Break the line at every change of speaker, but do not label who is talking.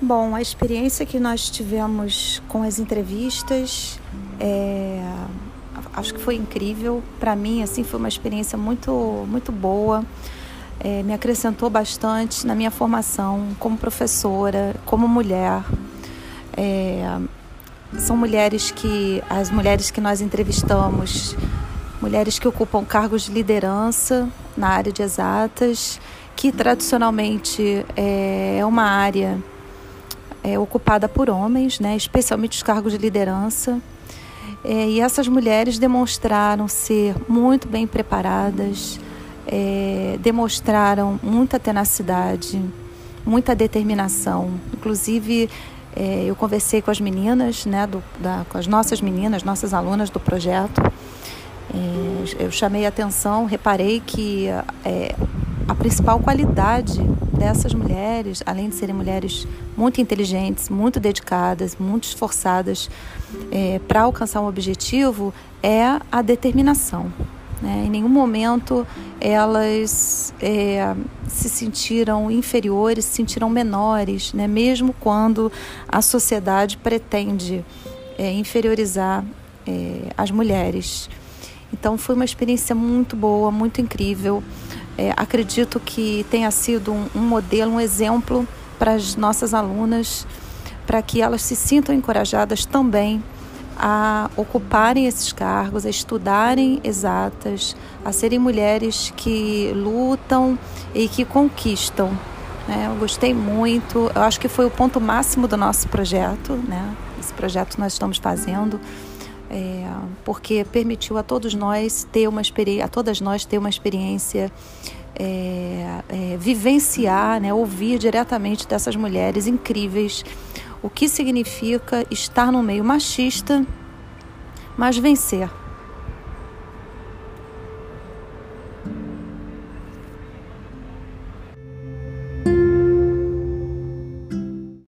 Bom, a experiência que nós tivemos com as entrevistas, é, acho que foi incrível. Para mim, assim, foi uma experiência muito, muito boa. É, me acrescentou bastante na minha formação como professora, como mulher. É, são mulheres que, as mulheres que nós entrevistamos, mulheres que ocupam cargos de liderança na área de exatas, que tradicionalmente é uma área é, ocupada por homens, né, especialmente os cargos de liderança. É, e essas mulheres demonstraram ser muito bem preparadas, é, demonstraram muita tenacidade, muita determinação. Inclusive, é, eu conversei com as meninas, né, do, da, com as nossas meninas, nossas alunas do projeto. É, eu chamei a atenção, reparei que é, a principal qualidade dessas mulheres, além de serem mulheres muito inteligentes, muito dedicadas, muito esforçadas é, para alcançar um objetivo, é a determinação. Né? Em nenhum momento elas é, se sentiram inferiores, se sentiram menores, né? mesmo quando a sociedade pretende é, inferiorizar é, as mulheres. Então foi uma experiência muito boa, muito incrível. É, acredito que tenha sido um, um modelo, um exemplo para as nossas alunas, para que elas se sintam encorajadas também a ocuparem esses cargos, a estudarem exatas, a serem mulheres que lutam e que conquistam. Né? Eu gostei muito, eu acho que foi o ponto máximo do nosso projeto, né? esse projeto que nós estamos fazendo é, porque permitiu a todos nós ter uma experiência, a todas nós ter uma experiência, é, é, vivenciar, né, ouvir diretamente dessas mulheres incríveis o que significa estar no meio machista, mas vencer